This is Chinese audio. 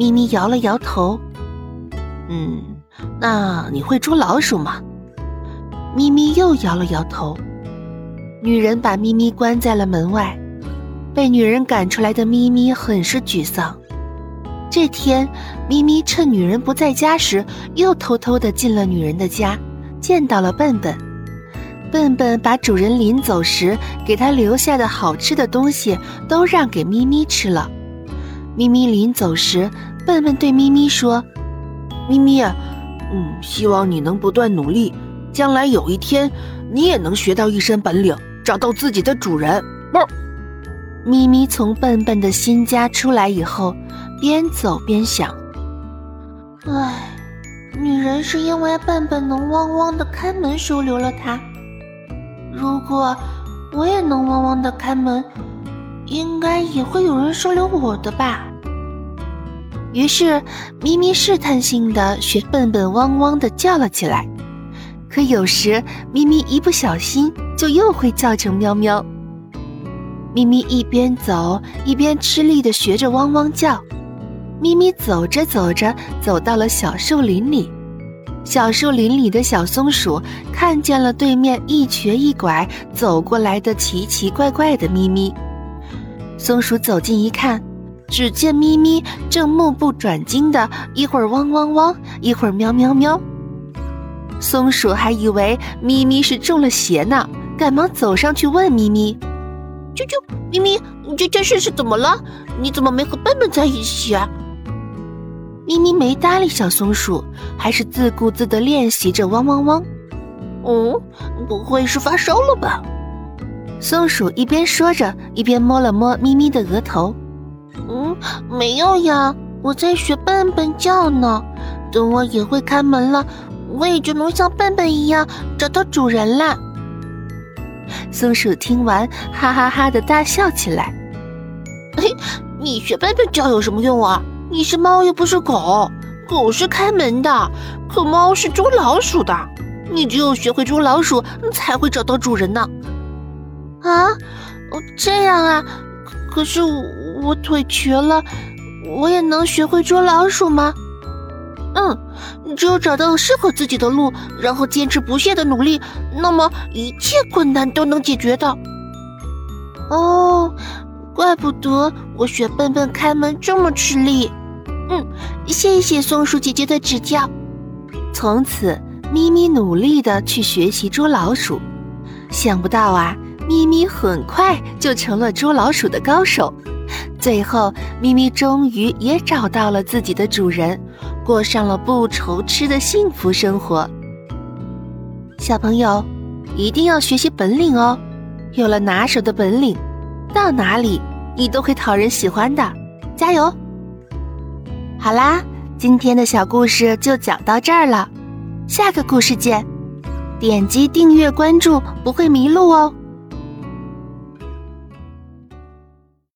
咪咪摇了摇头。嗯，那你会捉老鼠吗？咪咪又摇了摇头。女人把咪咪关在了门外，被女人赶出来的咪咪很是沮丧。这天，咪咪趁女人不在家时，又偷偷的进了女人的家，见到了笨笨。笨笨把主人临走时给他留下的好吃的东西都让给咪咪吃了。咪咪临走时，笨笨对咪咪说：“咪咪，嗯，希望你能不断努力，将来有一天你也能学到一身本领，找到自己的主人。”哞。咪咪从笨笨的新家出来以后。边走边想，唉，女人是因为笨笨能汪汪的开门收留了她。如果我也能汪汪的开门，应该也会有人收留我的吧。于是咪咪试探性的学笨笨汪汪的叫了起来。可有时咪咪一不小心就又会叫成喵喵。咪咪一边走一边吃力的学着汪汪叫。咪咪走着走着，走到了小树林里。小树林里的小松鼠看见了对面一瘸一拐走过来的奇奇怪怪的咪咪。松鼠走近一看，只见咪咪正目不转睛的，一会儿汪汪汪，一会儿喵喵喵。松鼠还以为咪咪是中了邪呢，赶忙走上去问咪咪：“啾啾，咪咪，你这件事是怎么了？你怎么没和笨笨在一起啊？”咪咪没搭理小松鼠，还是自顾自地练习着汪汪汪。嗯，不会是发烧了吧？松鼠一边说着，一边摸了摸咪咪的额头。嗯，没有呀，我在学笨笨叫呢。等我也会开门了，我也就能像笨笨一样找到主人啦。松鼠听完，哈哈哈的大笑起来。嘿，你学笨笨叫有什么用啊？你是猫又不是狗，狗是开门的，可猫是捉老鼠的。你只有学会捉老鼠，才会找到主人呢。啊，这样啊？可是我腿瘸了，我也能学会捉老鼠吗？嗯，只有找到适合自己的路，然后坚持不懈的努力，那么一切困难都能解决的。哦，怪不得我学笨笨开门这么吃力。嗯，谢谢松鼠姐姐的指教。从此，咪咪努力的去学习捉老鼠。想不到啊，你很快就成了捉老鼠的高手。最后，咪咪终于也找到了自己的主人，过上了不愁吃的幸福生活。小朋友，一定要学习本领哦！有了拿手的本领，到哪里你都会讨人喜欢的。加油！好啦，今天的小故事就讲到这儿了，下个故事见，点击订阅关注不会迷路哦。